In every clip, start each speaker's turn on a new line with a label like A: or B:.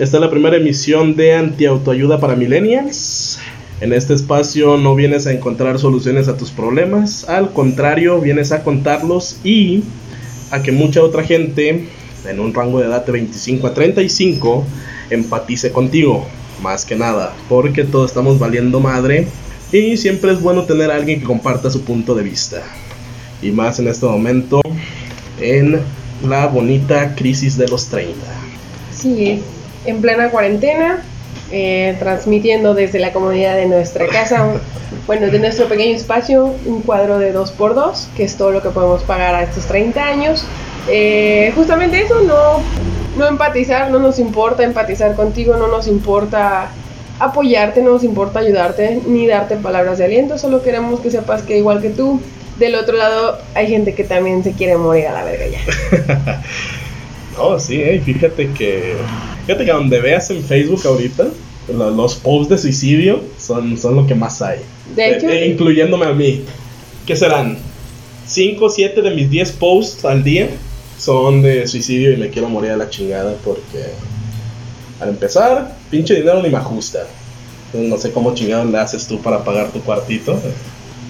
A: Esta es la primera emisión de Antiautoayuda para Millennials. En este espacio no vienes a encontrar soluciones a tus problemas, al contrario, vienes a contarlos y a que mucha otra gente en un rango de edad de 25 a 35 empatice contigo, más que nada, porque todos estamos valiendo madre y siempre es bueno tener a alguien que comparta su punto de vista. Y más en este momento, en la bonita crisis de los 30.
B: Sí, es en plena cuarentena, eh, transmitiendo desde la comodidad de nuestra casa, bueno, de nuestro pequeño espacio, un cuadro de 2x2, que es todo lo que podemos pagar a estos 30 años. Eh, justamente eso, no, no empatizar, no nos importa empatizar contigo, no nos importa apoyarte, no nos importa ayudarte ni darte palabras de aliento, solo queremos que sepas que igual que tú, del otro lado hay gente que también se quiere morir a la verga ya.
A: no, sí, eh, fíjate que Fíjate que donde veas en Facebook ahorita, los posts de suicidio son, son lo que más hay.
B: De hecho,
A: eh, incluyéndome a mí. ¿Qué serán? 5 o 7 de mis 10 posts al día son de suicidio y me quiero morir a la chingada porque al empezar, pinche dinero ni me ajusta. no sé cómo chingado le haces tú para pagar tu cuartito.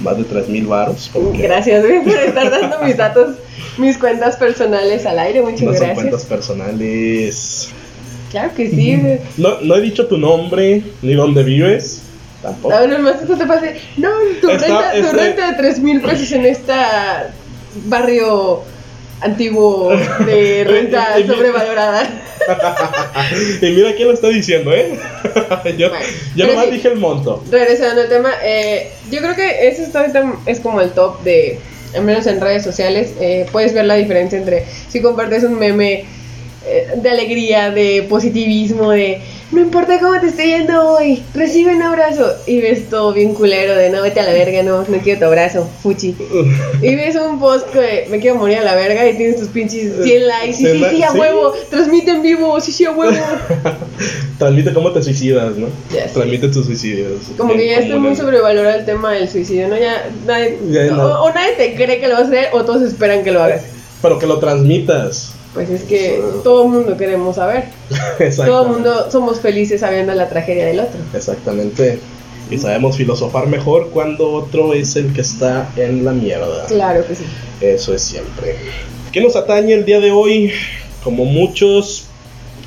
A: Más de 3 mil baros.
B: Gracias por estar dando mis datos, mis cuentas personales al aire. Muchas no gracias.
A: Son cuentas personales.
B: Claro que sí.
A: No, no he dicho tu nombre ni dónde vives. Tampoco.
B: No, no, más te pase. No, tu, renta, tu este renta de 3 mil pesos en este barrio antiguo de renta sobrevalorada.
A: y mira quién lo está diciendo, ¿eh? yo yo nomás dije el monto.
B: Regresando al tema, eh, yo creo que ese es como el top de, al menos en redes sociales, eh, puedes ver la diferencia entre si compartes un meme de alegría, de positivismo, de no importa cómo te esté yendo hoy, recibe un abrazo. Y ves todo bien culero de no vete a la verga, no, no quiero tu abrazo, fuchi. y ves un post que me quiero morir a la verga y tienes tus pinches 100 likes. Y sí, sí, a huevo, transmite en vivo, sí, sí, a huevo.
A: transmite cómo te suicidas, ¿no? transmite tus suicidios.
B: Como que ya está muy sobrevalorado el tema del suicidio, ¿no? Ya nadie, o, nadie te cree que lo vas a hacer o todos esperan que lo hagas.
A: Pero que lo transmitas.
B: Pues es que todo el mundo queremos saber. todo el mundo somos felices sabiendo la tragedia del otro.
A: Exactamente. Y sabemos filosofar mejor cuando otro es el que está en la mierda.
B: Claro que sí.
A: Eso es siempre. ¿Qué nos atañe el día de hoy? Como muchos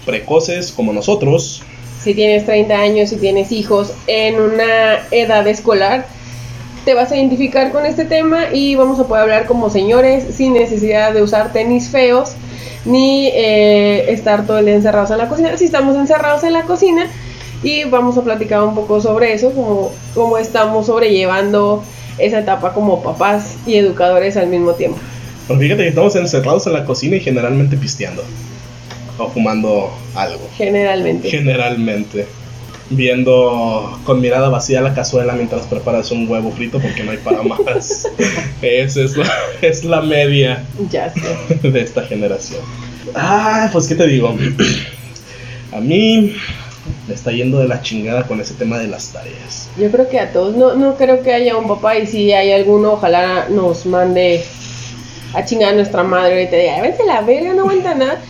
A: precoces como nosotros.
B: Si tienes 30 años y tienes hijos en una edad escolar, te vas a identificar con este tema y vamos a poder hablar como señores sin necesidad de usar tenis feos ni eh, estar todo el día encerrados en la cocina. Si estamos encerrados en la cocina y vamos a platicar un poco sobre eso, como cómo estamos sobrellevando esa etapa como papás y educadores al mismo tiempo.
A: Pues fíjate que estamos encerrados en la cocina y generalmente pisteando o fumando algo.
B: Generalmente.
A: Generalmente viendo con mirada vacía la cazuela mientras preparas un huevo frito porque no hay para más. Esa es la, es la media
B: ya sé.
A: de esta generación. Ah, pues qué te digo. A mí me está yendo de la chingada con ese tema de las tareas.
B: Yo creo que a todos, no, no creo que haya un papá y si hay alguno, ojalá nos mande a chingar a nuestra madre y te diga, vete a la verga, no aguanta nada.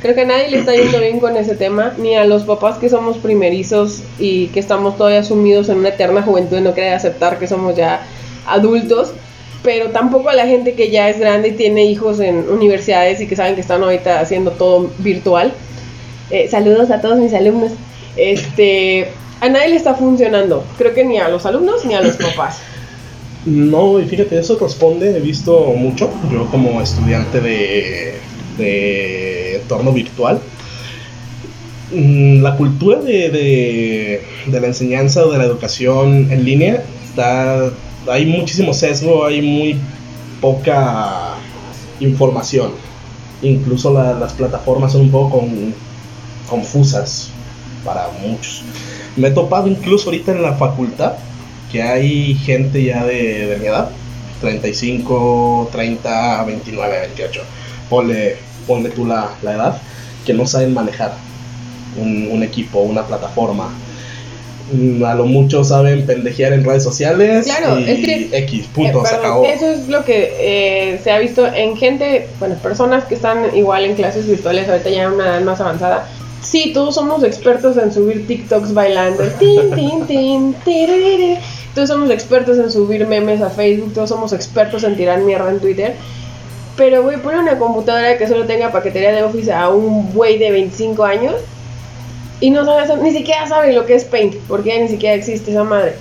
B: Creo que a nadie le está yendo bien con ese tema, ni a los papás que somos primerizos y que estamos todavía sumidos en una eterna juventud y no quiere aceptar que somos ya adultos, pero tampoco a la gente que ya es grande y tiene hijos en universidades y que saben que están ahorita haciendo todo virtual. Eh, saludos a todos mis alumnos. Este, a nadie le está funcionando, creo que ni a los alumnos ni a los papás.
A: No, y fíjate, eso responde, he visto mucho, yo como estudiante de de entorno virtual, mm, la cultura de, de, la enseñanza o de la educación en línea está, hay muchísimo sesgo, hay muy poca información. Incluso las plataformas son un poco confusas para muchos. Me he topado incluso ahorita en la facultad que hay gente ya de, de mi edad, 35, 30, 29, 28. Ponle ponle tú la, edad, que no saben manejar un, equipo, una plataforma. Mm, a lo mucho saben pendejear en redes sociales.
B: Claro,
A: y
B: es que.
A: X, punto, se acabó.
B: Eso es lo que eh, se ha visto en gente, bueno, personas que están igual en clases virtuales, ahorita ya en una edad más avanzada, sí, todos somos expertos en subir TikToks bailando. Tin, tin, tin, tiriri. Todos somos expertos en subir memes a Facebook, todos somos expertos en tirar mierda en Twitter. Pero, güey, pone una computadora que solo tenga paquetería de Office a un güey de 25 años y no sabe, ni siquiera sabe lo que es Paint, porque ya ni siquiera existe esa madre.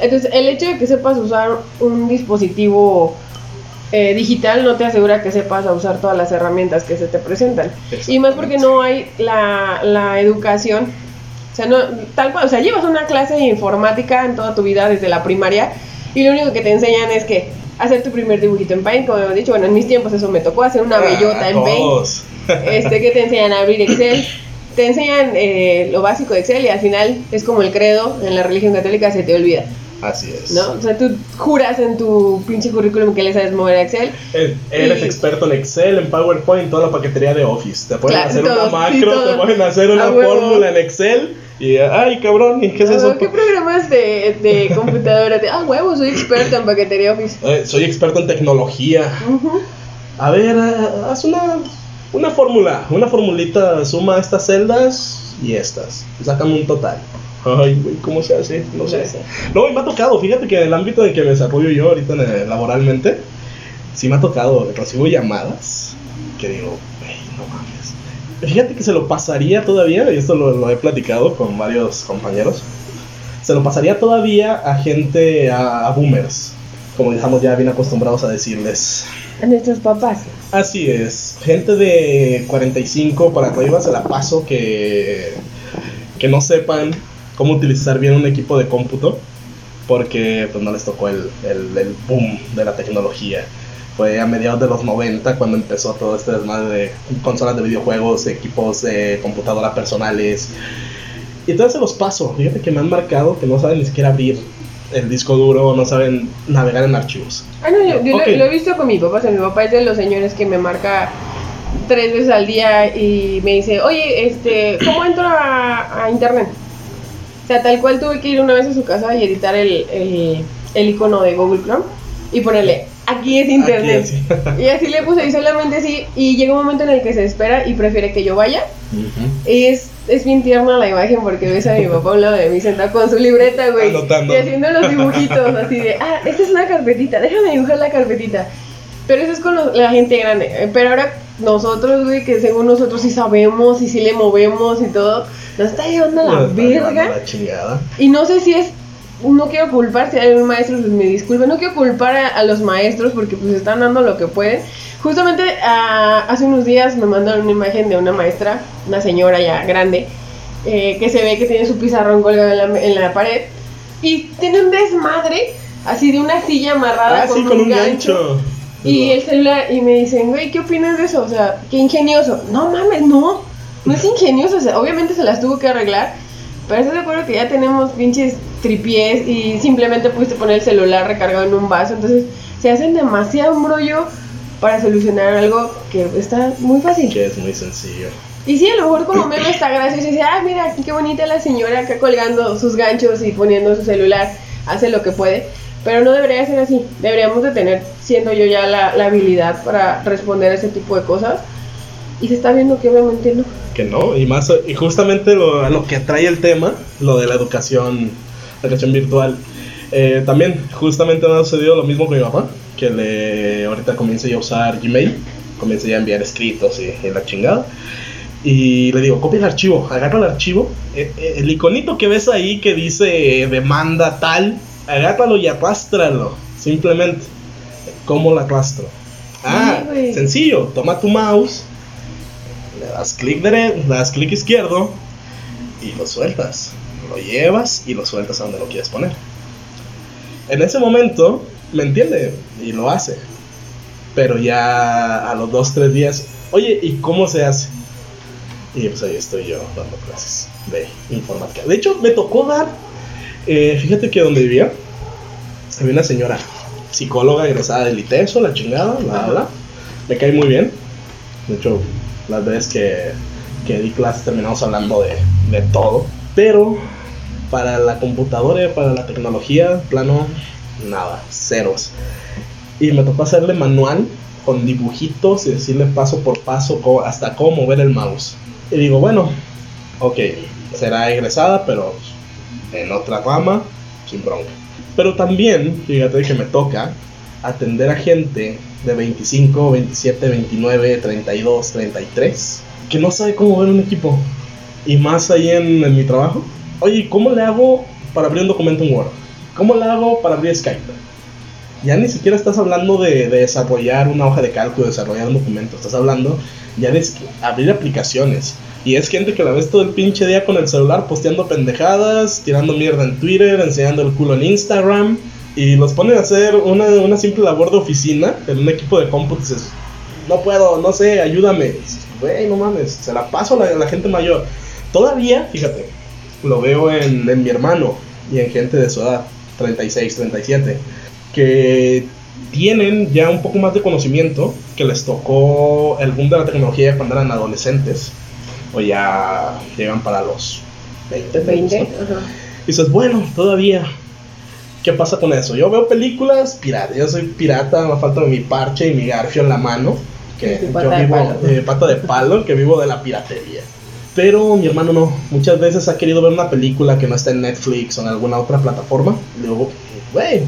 B: Entonces, el hecho de que sepas usar un dispositivo eh, digital no te asegura que sepas usar todas las herramientas que se te presentan. Y más porque no hay la, la educación. O sea, no, tal cual, o sea, llevas una clase de informática en toda tu vida desde la primaria y lo único que te enseñan es que hacer tu primer dibujito en Paint, como hemos dicho, bueno, en mis tiempos eso me tocó hacer una bellota
A: Ah,
B: en Paint este, que te enseñan a abrir Excel, te enseñan eh, lo básico de Excel y al final es como el credo en la religión católica, se te olvida,
A: Así es.
B: ¿no? O sea, tú juras en tu pinche currículum que le sabes mover a Excel.
A: Eh, Eres
B: Y-
A: experto en Excel, en PowerPoint, toda la paquetería de Office. Te pueden
B: Claro,
A: hacer
B: todo,
A: una macro, te pueden hacer una fórmula en Excel y ay cabrón, ¿y qué es
B: Ah,
A: eso?
B: ¿Qué programas de, de computadora? De, ah, huevo, soy experto en paquetería Office.
A: Eh, soy experto en tecnología. A ver, eh, haz una, una fórmula, una formulita, suma estas celdas y estas. Sácame un total. Ay, güey, ¿cómo se hace? No sé.
B: No
A: y me ha tocado, fíjate que en el ámbito en el que me desarrollo yo ahorita el- laboralmente, sí me ha tocado, recibo llamadas que digo, güey, no mames. Fíjate que se lo pasaría todavía, y esto lo, lo he platicado con varios compañeros, se lo pasaría todavía a gente, a, a boomers, como estamos ya bien acostumbrados a decirles.
B: A nuestros papás.
A: Así es, gente de 45 para arriba se la paso que, que no sepan cómo utilizar bien un equipo de cómputo porque pues no les tocó el, el, el boom de la tecnología. Fue a mediados de los 90 cuando empezó todo este desmadre de consolas de videojuegos, equipos de computadora personales. Y entonces se los paso. Fíjate que me han marcado que no saben ni siquiera abrir el disco duro, no saben navegar en archivos.
B: Ah, no, yo, lo, lo he visto con mi papá. O sea, mi papá es de los señores que me marca tres veces al día y me dice, oye, este, ¿cómo entro a, a internet? O sea, tal cual tuve que ir una vez a su casa y editar el, el, el icono de Google Chrome y ponerle, aquí es internet.
A: Aquí,
B: Y así le puse y solamente así. Y llega un momento en el que se espera y prefiere que yo vaya.
A: Ujú.
B: Y es, es bien tierna la imagen porque ves a mi papá a un lado de mí sentado con su libreta, güey. Y haciendo los dibujitos así de, ah, esta es una carpetita, déjame dibujar la carpetita. Pero eso es con los- la gente grande. Eh, Pero ahora nosotros, güey, que según nosotros sí sabemos y sí le movemos y todo, nos está llevando a la verga. Y no sé si es, no quiero culpar, si hay un maestro, pues me disculpe, no quiero culpar a, a los maestros porque pues están dando lo que pueden. Justamente ah, hace unos días me mandaron una imagen de una maestra, una señora ya grande, eh, que se ve que tiene su pizarrón colgado en la, en la pared y tiene un desmadre así de una silla amarrada
A: Ah, sí, con un gancho.
B: y el celular, y me dicen, güey, ¿qué opinas de eso? O sea, qué ingenioso. No mames, no. No es ingenioso. O sea, obviamente se las tuvo que arreglar. Pero estás de acuerdo que ya tenemos pinches tripiés y simplemente pudiste poner el celular recargado en un vaso. Entonces, se hacen demasiado embrollo para solucionar algo que está muy fácil.
A: Que es muy sencillo.
B: Y sí, a lo mejor como meme está gracioso y dice, ah, mira, qué bonita la señora acá colgando sus ganchos y poniendo su celular, hace lo que puede. Pero no debería ser así. Deberíamos de tener, siendo yo ya la, la habilidad para responder a ese tipo de cosas. Y se está viendo que obviamente no.
A: Que no, y más, y justamente lo, lo que trae el tema, lo de la educación, la educación virtual. Eh, también, justamente me ha sucedido lo mismo con mi papá, que le ahorita comienza ya a usar Gmail, comienza ya a enviar escritos y, y la chingada. Y le digo, copia el archivo, agarra el archivo, eh, eh, el iconito que ves ahí que dice eh, demanda tal, agárralo y arrástralo, simplemente. ¿Cómo lo arrastro? Ah, sencillo, toma tu mouse, das clic das clic izquierdo y lo sueltas. Lo llevas y lo sueltas a donde lo quieres poner. En ese momento, me entiende y lo hace. Pero ya a los dos, tres días, oye, ¿y cómo se hace? Y pues ahí estoy yo dando clases de informática. De hecho, me tocó dar, eh, fíjate que donde vivía, había una señora, psicóloga egresada del ITESO, la chingada, la
B: Ajá.
A: bla. Me cae muy bien. De hecho, las veces que, que di clases terminamos hablando de, de todo. Pero para la computadora, para la tecnología, plano, nada, ceros. Y me tocó hacerle manual con dibujitos y decirle paso por paso hasta cómo mover el mouse. Y digo, bueno, ok, será egresada, pero en otra rama, sin bronca. Pero también, fíjate que me toca atender a gente de 25, 27, 29, 32, 33, que no sabe cómo ver un equipo. Y más ahí en, en mi trabajo. Oye, ¿cómo le hago para abrir un documento en Word? ¿Cómo le hago para abrir Skype? Ya ni siquiera estás hablando de, de desarrollar una hoja de cálculo, desarrollar un documento. Estás hablando ya de abrir aplicaciones. Y es gente que la ves todo el pinche día con el celular posteando pendejadas, tirando mierda en Twitter, enseñando el culo en Instagram. Y los ponen a hacer una, una simple labor de oficina en un equipo de cómputo. Dices, no puedo, no sé, ayúdame. Güey, no mames, se la paso a la, la, gente mayor. Todavía, fíjate, lo veo en, en mi hermano y en gente de su edad, 36, 37, que tienen ya un poco más de conocimiento, que les tocó el boom de la tecnología cuando eran adolescentes o ya llegan para los 20.
B: 20.
A: ¿no? Y dices, bueno, todavía. ¿Qué pasa con eso? Yo veo películas pirata. Yo soy pirata, me falta mi parche y mi garfio en la mano. Que
B: Sí,
A: yo vivo
B: palo.
A: eh, pata de palo, que vivo de la piratería. Pero mi hermano no. Muchas veces ha querido ver una película que no está en Netflix o en alguna otra plataforma. Y luego, güey,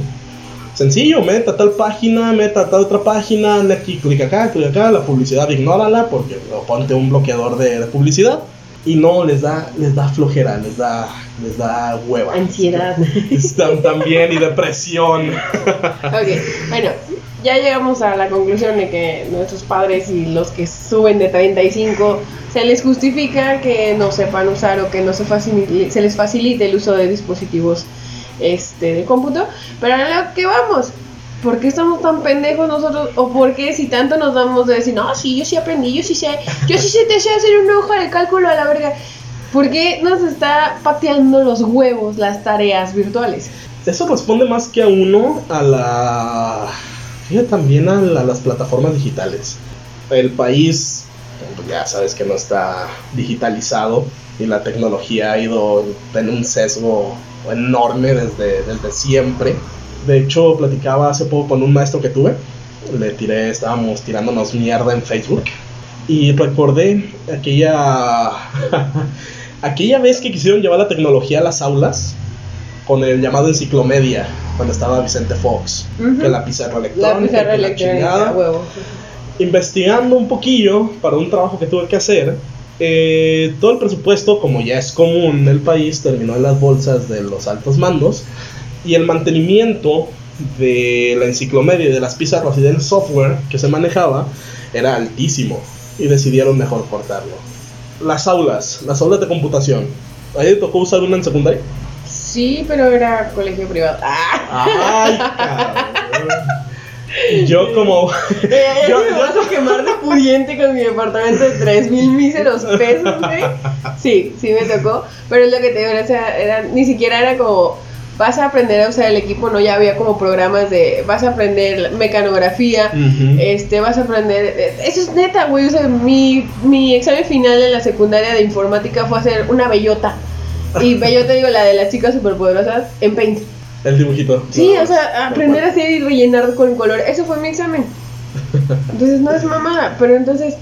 A: sencillo, meta a tal página, meta a tal otra página, le clic acá, clic acá, la publicidad ignórala porque o ponte un bloqueador de, de publicidad y no les da les da flojera, les da les da hueva.
B: Ansiedad.
A: Están también y depresión.
B: Ok, bueno, ya llegamos a la conclusión de que nuestros padres y los que suben de 35 se les justifica que no sepan usar o que no se, facilite, se les facilite el uso de dispositivos este, de cómputo. Pero a lo que vamos, ¿por qué estamos tan pendejos nosotros? ¿O por qué si tanto nos damos de decir, no, sí, yo sí aprendí, yo sí sé, yo sí sé, te sé hacer una hoja de cálculo a la verga? ¿Por qué nos está pateando los huevos las tareas virtuales?
A: Eso responde más que a uno a la fíjate también a, la- a las plataformas digitales. El país ya sabes que no está digitalizado y la tecnología ha ido en un sesgo enorme desde, desde siempre. De hecho, platicaba hace poco con un maestro que tuve. Le tiré, estábamos tirándonos mierda en Facebook. Y recordé aquella, aquella vez que quisieron llevar la tecnología a las aulas con el llamado enciclomedia, cuando estaba Vicente Fox, que la pizarra electrónica.
B: La pizarra electrónica, huevo.
A: investigando un poquillo para un trabajo que tuve que hacer, eh, todo el presupuesto, como ya es común en el país, terminó en las bolsas de los altos mandos y el mantenimiento de la enciclomedia y de las pizarras y del software que se manejaba era altísimo y decidieron mejor cortarlo. Las aulas, las aulas de computación. ¿A te tocó usar una en secundaria?
B: Sí, pero era colegio privado. ¡Ah!
A: Ay, cabrón. Yo como...
B: Eh,
A: Yo-
B: me
A: yo-
B: vas a quemar de pudiente con mi departamento de 3 mil míseros pesos, güey. Sí, sí me tocó. Pero es lo que te digo, o sea, era, ni siquiera era como vas a aprender a usar el equipo, no, ya había como programas de vas a aprender mecanografía, este, vas a aprender, eso es neta, güey, o sea, mi, mi examen final en la secundaria de informática fue hacer una bellota. Y bellota, digo, la de las chicas superpoderosas en Paint.
A: El dibujito.
B: Sí,
A: No,
B: o sea, aprender a hacer y rellenar con color, eso fue mi examen. Entonces no es mamada, pero entonces,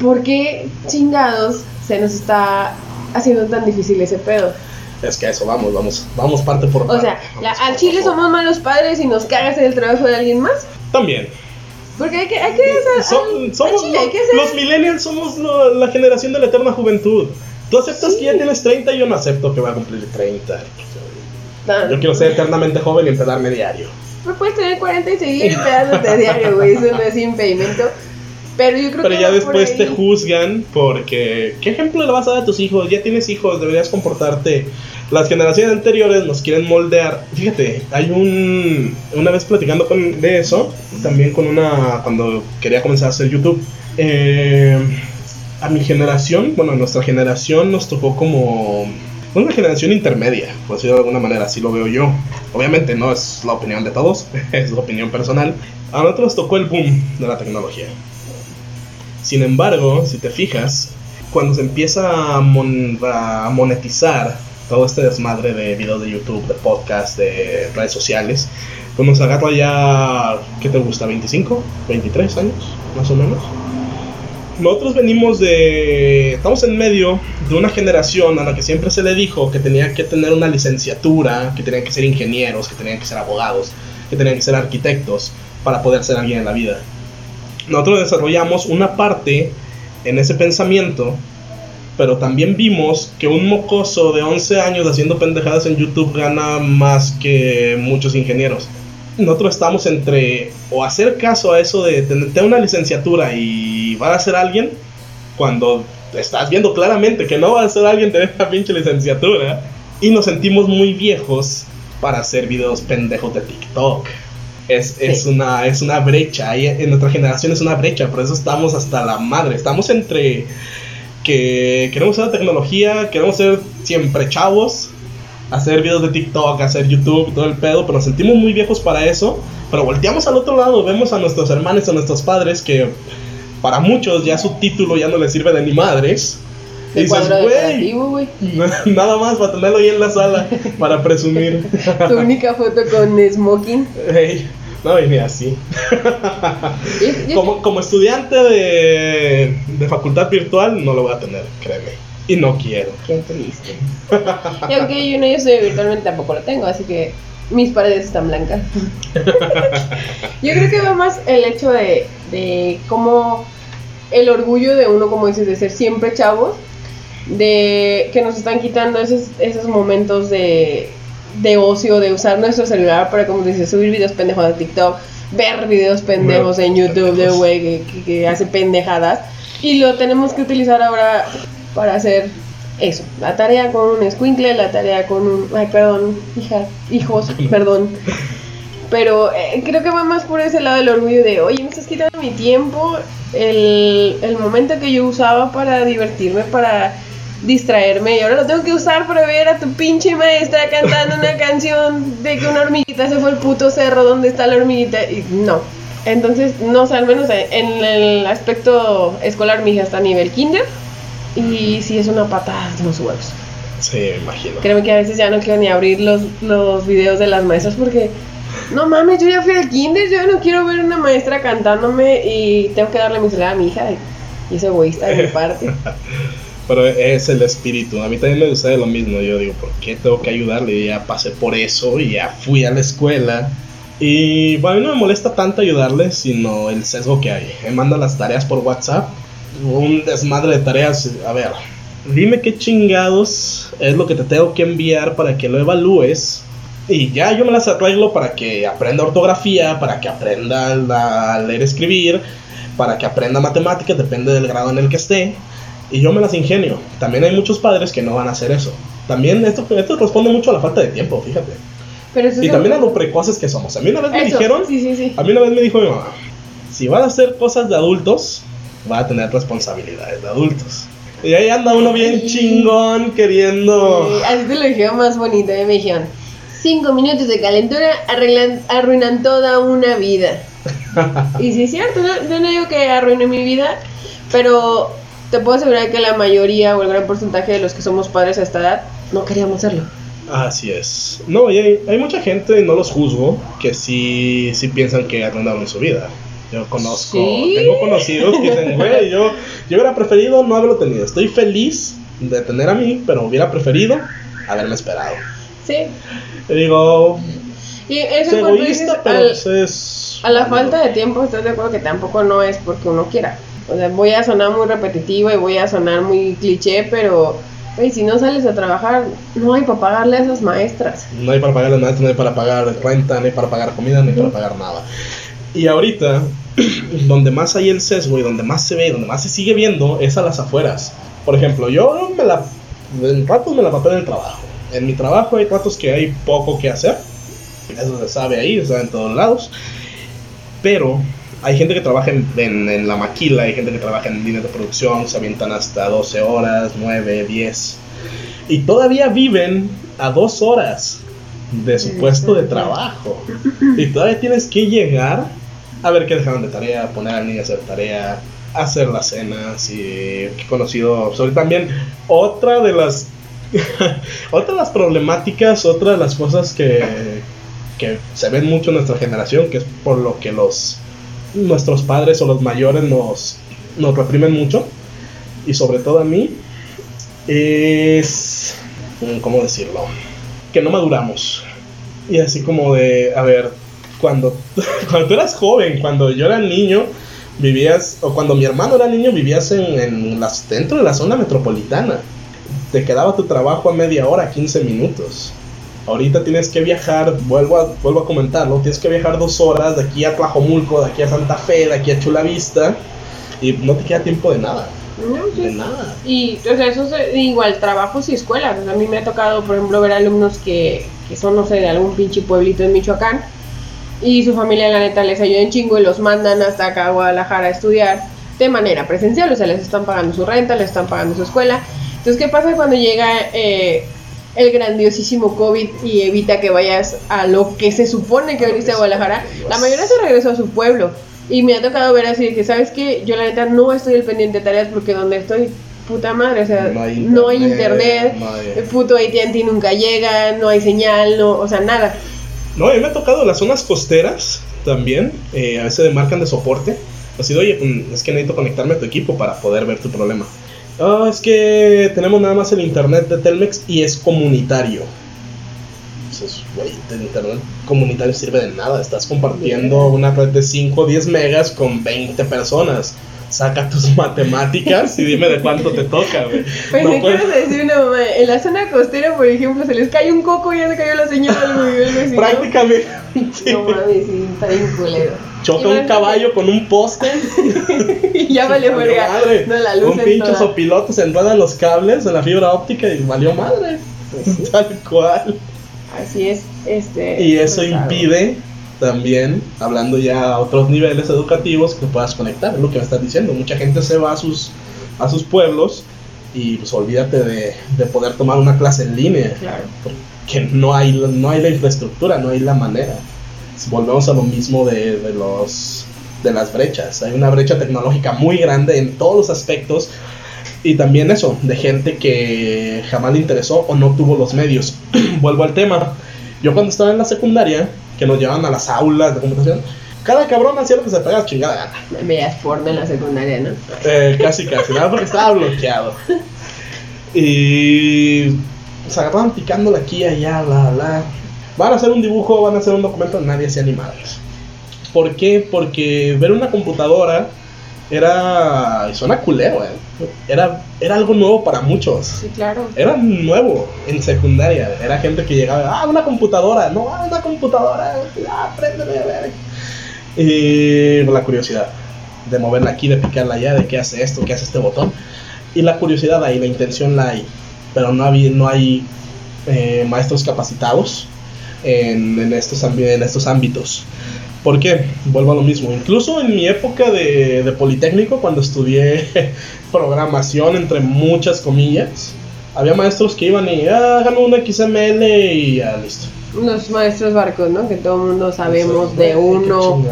B: ¿por qué chingados se nos está haciendo tan difícil ese pedo?
A: Es que a eso vamos, vamos, vamos parte por
B: O
A: parte.
B: sea, la-
A: Vamos
B: al chile somos malos padres y nos cagas en el trabajo de alguien más.
A: También.
B: Porque hay que, hay que hacer,
A: Son-
B: al- al
A: somos
B: chile,
A: lo-
B: hay que hacer-
A: los millennials somos lo- la generación de la eterna juventud. Tú aceptas
B: Sí.
A: que ya tienes 30 y yo no acepto que voy a cumplir 30.
B: No,
A: Yo quiero ser eternamente joven y empedarme diario.
B: Pues puedes tener 40 y seguir pedándote diario, güey, eso no es impedimento. Pero yo creo
A: Pero
B: que
A: ya después te juzgan porque ¿qué ejemplo le vas a dar a tus hijos? Ya tienes hijos, deberías comportarte. Las generaciones anteriores nos quieren moldear. Fíjate, hay un una vez platicando con de eso, también con una cuando quería comenzar a hacer YouTube. eh, a mi generación, bueno, a nuestra generación nos tocó como una generación intermedia, por decirlo de alguna manera, así lo veo yo. Obviamente no es la opinión de todos, es la opinión personal. A nosotros nos tocó el boom de la tecnología. Sin embargo, si te fijas, cuando se empieza a, mon- a monetizar todo este desmadre de videos de YouTube, de podcast, de redes sociales, pues nos agarra ya, ¿qué te gusta? ¿25? ¿23 años? Más o menos. nosotros venimos de. Estamos en medio de una generación a la que siempre se le dijo que tenía que tener una licenciatura, que tenían que ser ingenieros, que tenían que ser abogados, que tenían que ser arquitectos para poder ser alguien en la vida. Nosotros desarrollamos una parte en ese pensamiento, pero también vimos que un mocoso de 11 años haciendo pendejadas en YouTube gana más que muchos ingenieros nosotros estamos entre o hacer caso a eso de tener una licenciatura y va a ser alguien cuando estás viendo claramente que no va a ser alguien tener una pinche licenciatura y nos sentimos muy viejos para hacer videos pendejos de TikTok. Es, es, una, es una brecha, en nuestra generación es una brecha, por eso estamos hasta la madre, estamos entre que queremos la tecnología, queremos ser siempre chavos, hacer videos de TikTok, hacer YouTube, todo el pedo, pero nos sentimos muy viejos para eso. Pero volteamos al otro lado, vemos a nuestros hermanos, a nuestros padres, que para muchos ya su título ya no les sirve de ni madres. Y dices, güey, nada más para tenerlo ahí en la sala, para presumir.
B: tu única foto con smoking.
A: No, y ni así. como, como estudiante de, de facultad virtual, no lo voy a tener, créeme. Y no quiero.
B: Qué triste. y aunque yo no yo soy virtualmente tampoco lo tengo, así que mis paredes están blancas. yo creo que va más el hecho de, de cómo el orgullo de uno, como dices, de ser siempre chavos, de que nos están quitando esos, esos momentos de, de ocio, de usar nuestro celular para, como dices, subir videos pendejos a TikTok, ver videos pendejos en YouTube de güey que, que, que hace pendejadas. Y lo tenemos que utilizar ahora para hacer eso, la tarea con un squinkle, la tarea con un, ay, perdón, hija, hijos, perdón. Pero eh, creo que va más por ese lado del orgullo de, oye, me estás quitando mi tiempo, el, el momento que yo usaba para divertirme, para distraerme, y ahora lo tengo que usar para ver a tu pinche maestra cantando una canción de que una hormiguita se fue al puto cerro donde está la hormiguita, y no. Entonces, no sé, al menos en el aspecto escolar mi hija está a nivel kinder y sí es una patada de los huevos.
A: Sí, me imagino.
B: Créeme que a veces ya no quiero ni abrir los, los videos de las maestras porque, no mames, yo ya fui al kinder, yo no quiero ver una maestra cantándome y tengo que darle mi celular a mi hija. Y es egoísta de mi parte.
A: Pero es el espíritu. A mí también me gusta de lo mismo. Yo digo, ¿por qué tengo que ayudarle? Ya pasé por eso y ya fui a la escuela. Y bueno, a mí no me molesta tanto ayudarle, sino el sesgo que hay. Me manda las tareas por WhatsApp un desmadre de tareas. A ver, dime qué chingados es lo que te tengo que enviar para que lo evalúes. Y ya yo me las arreglo para que aprenda ortografía, para que aprenda a leer, escribir, para que aprenda matemáticas, depende del grado en el que esté. Y yo me las ingenio. También hay muchos padres que no van a hacer eso. También esto, esto responde mucho a la falta de tiempo, fíjate. y también a lo precoces que somos. A mí una vez me dijeron, a mí una vez me dijo mi mamá, si van a hacer cosas de adultos, va a tener responsabilidades de adultos. Y ahí anda uno bien chingón queriendo.
B: así te lo dijeron más bonito. me dijeron: Cinco minutos de calentura arreglan, arruinan toda una vida. y sí, es cierto, no, no digo que arruine mi vida, pero te puedo asegurar que la mayoría o el gran porcentaje de los que somos padres a esta edad no queríamos hacerlo.
A: Así es. No, y hay, hay mucha gente, no los juzgo, que sí, sí piensan que arruinaron su vida. Yo conozco, tengo conocidos que dicen, güey, yo, yo hubiera preferido no haberlo tenido. Estoy feliz de tener a mí, pero hubiera preferido haberme esperado.
B: Sí.
A: Y digo,
B: y eso es egoísta, pero pues es... A la falta de tiempo, estoy de acuerdo que tampoco no es porque uno quiera. O sea, voy a sonar muy repetitiva y voy a sonar muy cliché, pero Güey, si no sales a trabajar, no hay para pagarle a esas maestras.
A: No hay para pagarle a las maestras, no hay para pagar renta, no hay para pagar comida, no hay para pagar nada. Y ahorita, donde más hay el sesgo y donde más se ve, donde más se sigue viendo, es a las afueras. Por ejemplo, yo me la. En ratos me la papé en el trabajo. En mi trabajo hay ratos que hay poco que hacer. Eso se sabe ahí, se sabe en todos lados. Pero hay gente que trabaja en, en, la maquila, hay gente que trabaja en líneas de producción, se avientan hasta 12 horas, 9, 10. Y todavía viven a dos horas de su puesto de trabajo. Y todavía tienes que llegar a ver qué dejaron de tarea, poner al niño a hacer tarea, hacer las cenas y he conocido sobre también otra de las otra de las problemáticas, otra de las cosas que, que se ven mucho en nuestra generación, que es por lo que los nuestros padres o los mayores nos nos reprimen mucho, y sobre todo a mí, es, mm, ¿cómo decirlo? Que no maduramos. Y así como de, a ver, cuando, cuando tú eras joven, cuando yo era niño, vivías, o cuando mi hermano era niño, vivías en, en las, dentro de la zona metropolitana. Te quedaba tu trabajo a media hora, 15 minutos. Ahorita tienes que viajar, vuelvo a, vuelvo a comentarlo, tienes que viajar dos horas de aquí a Tlajomulco, de aquí a Santa Fe, de aquí a Chula Vista, y no te queda tiempo de nada.
B: No, sí.
A: De nada.
B: Y, o sea, eso es igual, trabajos y escuelas. O sea, a mí me ha tocado, por ejemplo, ver alumnos que, que son, no sé, de algún pinche pueblito en Michoacán. Y su familia, la neta, les ayuda en chingo y los mandan hasta acá a Guadalajara a estudiar de manera presencial. O sea, les están pagando su renta, les están pagando su escuela. Entonces, ¿qué pasa cuando llega eh, el grandiosísimo COVID y evita que vayas a lo que se supone que veniste a Guadalajara? La mayoría se regresó a su pueblo. Y me ha tocado ver así que, ¿sabes qué? Yo la neta no estoy al pendiente de tareas porque donde estoy, puta madre, o sea,
A: No hay
B: no hay
A: internet,
B: internet,
A: no hay-
B: el puto AT&T nunca llega, no hay señal, no, o sea, nada.
A: No, a mí me ha tocado las zonas costeras también, eh, a veces me marcan de soporte. Así de, oye, pues, es que necesito conectarme a tu equipo para poder ver tu problema. Ah, es que tenemos nada más el internet de Telmex y es comunitario. Dices, güey, el internet comunitario sirve de nada. Estás compartiendo una red de 5 o 10 megas con 20 personas. Saca tus matemáticas y dime de cuánto te toca, güey.
B: Pues
A: No
B: me
A: puedes-
B: decir una mamá, en la zona costera, por ejemplo, se les cae un coco y ya se cayó la señal, güey.
A: Prácticamente.
B: No mames, sí, está bien culero.
A: Choca un caballo con un poste.
B: y ya valió
A: madre.
B: No, la luz
A: un pinche sopilote se enredan los cables en la fibra óptica y valió madre. Tal cual.
B: Así es, este.
A: Y eso impide también, hablando ya a otros niveles educativos, que puedas conectar. Es lo que me estás diciendo. Mucha gente se va a sus, a sus pueblos y pues olvídate de, de poder tomar una clase en línea.
B: Claro.
A: Porque no hay, no hay la infraestructura, no hay la manera. Volvemos a lo mismo de, de los de las brechas. Hay una brecha tecnológica muy grande en todos los aspectos. Y también eso, de gente que jamás le interesó o no tuvo los medios. Vuelvo al tema. Yo cuando estaba en la secundaria, que nos llevaban a las aulas de computación, cada cabrón hacía lo que se pegaba chingada gana.
B: Veías porno en la secundaria, ¿no?
A: Eh, casi, casi, nada porque estaba bloqueado. Y se agarraban picándole aquí y allá, bla, bla. Van a hacer un dibujo, van a hacer un documento, nadie se animaba. ¿Por qué? Porque ver una computadora era. suena culero, eh. Era, era algo nuevo para muchos.
B: Sí, claro.
A: Era nuevo en secundaria. Era gente que llegaba, ah, una computadora, no, ah, una computadora, ah, préndeme a ver. Y la curiosidad de moverla aquí, de picarla allá, de qué hace esto, qué hace este botón. Y la curiosidad ahí, la intención la hay. Pero no, había, no hay eh, maestros capacitados en, en, estos, en estos ámbitos. ¿Por qué? Vuelvo a lo mismo. Incluso en mi época de, de Politécnico, cuando estudié programación, entre muchas comillas, había maestros que iban y ah, un XML y ya listo.
B: Los maestros barcos, ¿no? Que todo el mundo sabemos de uno.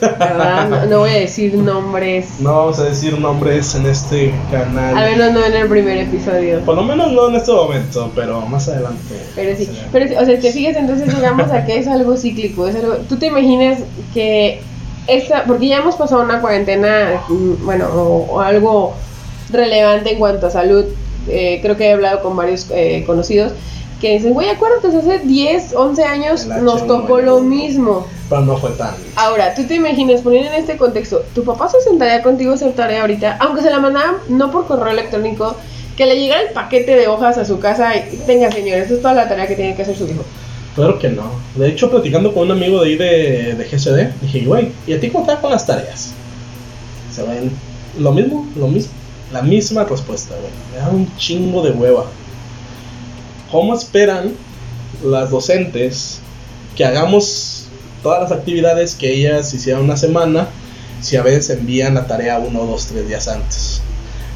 B: ¿Verdad? No, no voy a decir nombres.
A: No vamos a decir nombres en este canal.
B: Al menos no en el primer episodio.
A: Por lo menos no en este momento, pero más adelante.
B: Pero sí,
A: será.
B: pero sí, o sea, te fijas, entonces llegamos a que es algo cíclico, es algo, tú te imaginas que esta, porque ya hemos pasado una cuarentena, bueno, o, o algo relevante en cuanto a salud, eh, creo que he hablado con varios eh, conocidos, que dicen, güey, acuérdate, hace 10, 11 años nos
A: H1N1.
B: tocó lo mismo.
A: Pero no fue tan.
B: Ahora, tú te imaginas, poniendo en este contexto, tu papá se sentaría contigo a hacer tarea ahorita, aunque se la mandaban no por correo electrónico, que le llegara el paquete de hojas a su casa y tenga, señor, esta es toda la tarea que tiene que hacer su hijo.
A: Claro que no. De hecho, platicando con un amigo de ahí de, de GCD, dije, güey, ¿y a ti cómo te va con las tareas? Se ven lo mismo, lo mismo. La misma respuesta, güey. Me da un chingo de hueva. ¿Cómo esperan las docentes que hagamos todas las actividades que ellas hicieron una semana si a veces envían la tarea uno, dos, tres días antes?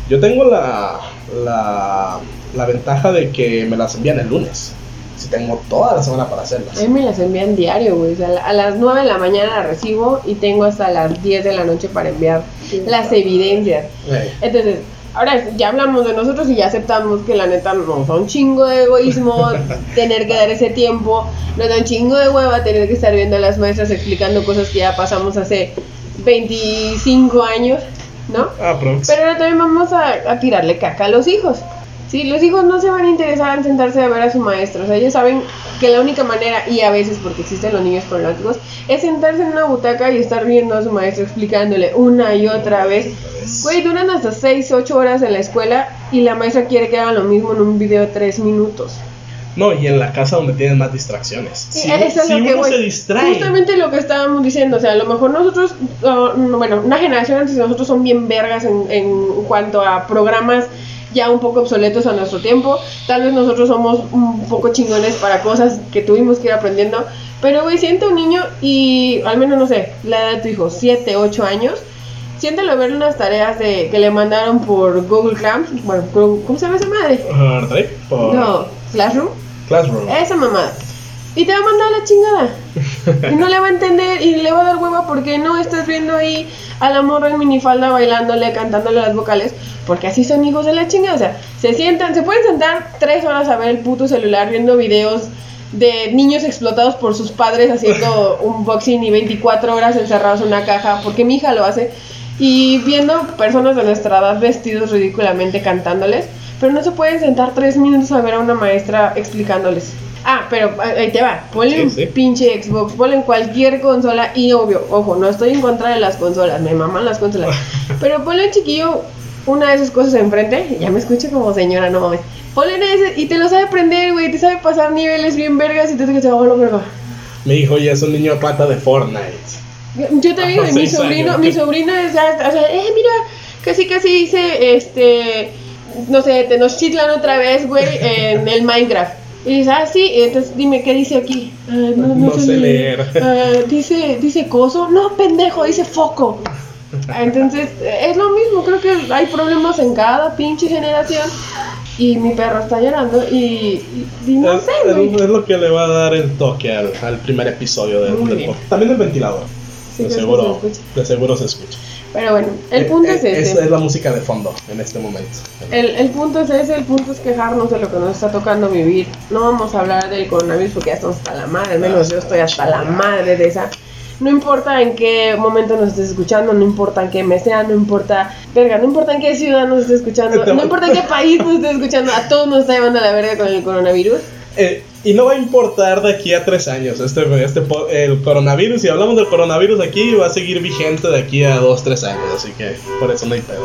A: Yo tengo la, la, la ventaja de que me las envían el lunes. Si tengo toda la semana para hacerlas.
B: A mí me las envían diario, güey. O sea, a las 9 de la mañana las recibo y tengo hasta las 10 de la noche para enviar las evidencias.
A: Ey.
B: Entonces, ahora ya hablamos de nosotros y ya aceptamos que la neta nos da un chingo de egoísmo tener que dar ese tiempo, nos da un chingo de hueva tener que estar viendo a las maestras explicando cosas que ya pasamos hace 25 años. ¿no?
A: Aprox.
B: Pero ahora también vamos a, a tirarle caca a los hijos. Sí, los hijos no se van a interesar en sentarse a ver a su maestro. O sea, ellos saben que la única manera, y a veces porque existen los niños problemáticos, es sentarse en una butaca y estar viendo a su maestro explicándole una y otra vez. Güey, duran hasta 6, 8 horas en la escuela y la maestra quiere que hagan lo mismo en un video de 3 minutos.
A: No, y en la casa donde tienen más distracciones.
B: Sí,
A: Si,
B: eso es
A: si
B: lo que
A: uno
B: voy.
A: se distrae.
B: Justamente lo que estábamos diciendo, o sea, a lo mejor nosotros, uh, no, bueno, una generación antes de nosotros son bien vergas en, en cuanto a programas ya un poco obsoletos a nuestro tiempo. Tal vez nosotros somos un poco chingones para cosas que tuvimos que ir aprendiendo. Pero, güey, siente un niño y, al menos, no sé, la edad de tu hijo, 7, 8 años. Siéntalo ver unas tareas de, que le mandaron por Google Clams. Bueno, ¿cómo se llama esa madre?
A: Ah,
B: No, Classroom.
A: Classroom.
B: Esa mamada. Y te va a mandar a la chingada. Y no le va a entender y le va a dar hueva porque no estás viendo ahí a la morra en minifalda bailándole, cantándole las vocales. Porque así son hijos de la chingada. O sea, se sientan, se pueden sentar tres horas a ver el puto celular viendo videos de niños explotados por sus padres haciendo unboxing y 24 horas encerrados en una caja. Porque mi hija lo hace. Y viendo personas de nuestra edad vestidos ridículamente cantándoles. Pero no se pueden sentar tres minutos a ver a una maestra explicándoles. Ah, pero ahí te va. Ponle un
A: sí.
B: pinche Xbox, ponle en cualquier consola. Y obvio, ojo, no estoy en contra de las consolas, me maman las consolas. Pero ponle chiquillo una de esas cosas enfrente. Ya me escucho como señora, no mames. Ponle ese y te lo sabe aprender, güey. Te sabe pasar niveles bien vergas y te que te va a verga.
A: Mi hijo ya es un niño pata de Fortnite.
B: Yo te digo, mi sobrino,
A: años.
B: mi sobrino es, ya- o sea, eh, mira, casi casi dice, este, no sé, te nos chitlan otra vez, güey, en el Minecraft. Y dices, ah, sí, entonces dime qué dice aquí. Ah, no, no
A: No
B: sé leer. Ah, dice, dice coso. No, pendejo, dice foco. Ah, Entonces, es lo mismo, creo que hay problemas en cada pinche generación. Y mi perro está llorando y, no
A: es,
B: sé,
A: es-
B: güey.
A: es lo que le va a dar el toque al, al primer episodio del, del. También el ventilador.
B: Sí,
A: de, seguro,
B: se
A: de seguro se escucha.
B: Pero bueno, el
A: Eh,
B: punto
A: eh,
B: es este.
A: Esa es la música de fondo en este momento.
B: El, el punto es ese, el punto es quejarnos de lo que nos está tocando vivir. No vamos a hablar del coronavirus porque ya estamos hasta la madre, al menos yo estoy hasta la madre de esa. No importa en qué momento nos estés escuchando, no importa en qué mes sea, no importa, verga, no importa en qué ciudad nos estés escuchando, no importa en qué país nos estés escuchando, a todos nos está llevando a la verga con el coronavirus.
A: Eh, y no va a importar de aquí a tres años. Este, este, el coronavirus, si hablamos del coronavirus aquí, va a seguir vigente de aquí a dos, tres años. Así que por eso no hay pedo.